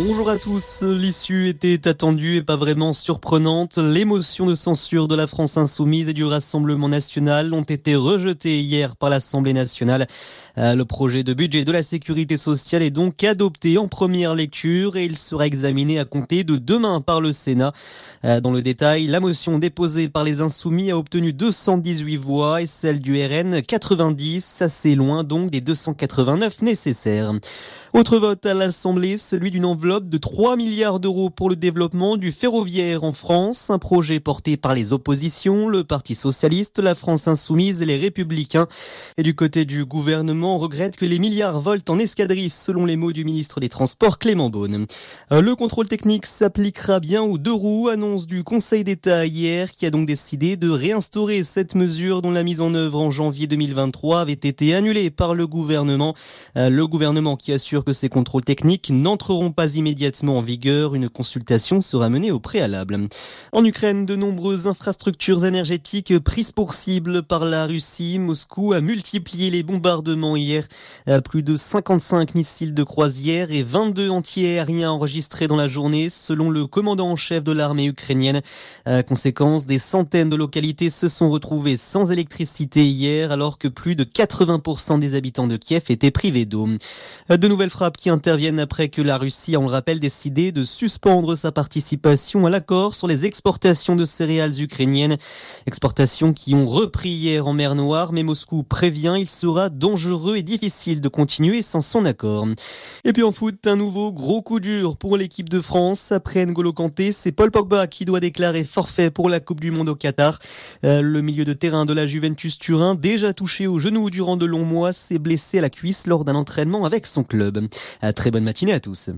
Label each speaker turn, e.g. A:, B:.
A: Bonjour à tous. L'issue était attendue et pas vraiment surprenante. L'émotion de censure de la France insoumise et du Rassemblement national ont été rejetées hier par l'Assemblée nationale. Euh, le projet de budget de la sécurité sociale est donc adopté en première lecture et il sera examiné à compter de demain par le Sénat. Euh, dans le détail, la motion déposée par les insoumis a obtenu 218 voix et celle du RN 90, assez loin donc des 289 nécessaires. Autre vote à l'Assemblée, celui d'une enveloppe de 3 milliards d'euros pour le développement du ferroviaire en France, un projet porté par les oppositions, le Parti socialiste, la France insoumise et les républicains. Et du côté du gouvernement, on regrette que les milliards volent en escadrille, selon les mots du ministre des Transports Clément Beaune. Euh, le contrôle technique s'appliquera bien aux deux roues, annonce du Conseil d'État hier, qui a donc décidé de réinstaurer cette mesure dont la mise en œuvre en janvier 2023 avait été annulée par le gouvernement. Euh, le gouvernement qui assure que ces contrôles techniques n'entreront pas immédiatement en vigueur. Une consultation sera menée au préalable. En Ukraine, de nombreuses infrastructures énergétiques prises pour cible par la Russie. Moscou a multiplié les bombardements hier. Plus de 55 missiles de croisière et 22 anti-aériens enregistrés dans la journée, selon le commandant en chef de l'armée ukrainienne. conséquence, des centaines de localités se sont retrouvées sans électricité hier, alors que plus de 80% des habitants de Kiev étaient privés d'eau. De nouvelles frappes qui interviennent après que la Russie, on le rappelle, décidé de suspendre sa participation à l'accord sur les exportations de céréales ukrainiennes. Exportations qui ont repris hier en mer Noire, mais Moscou prévient, il sera dangereux et difficile de continuer sans son accord. Et puis en foot, un nouveau gros coup dur pour l'équipe de France. Après N'Golo Kanté, c'est Paul Pogba qui doit déclarer forfait pour la Coupe du Monde au Qatar. Euh, le milieu de terrain de la Juventus Turin, déjà touché au genou durant de longs mois, s'est blessé à la cuisse lors d'un entraînement avec son club. Très bonne matinée à tous.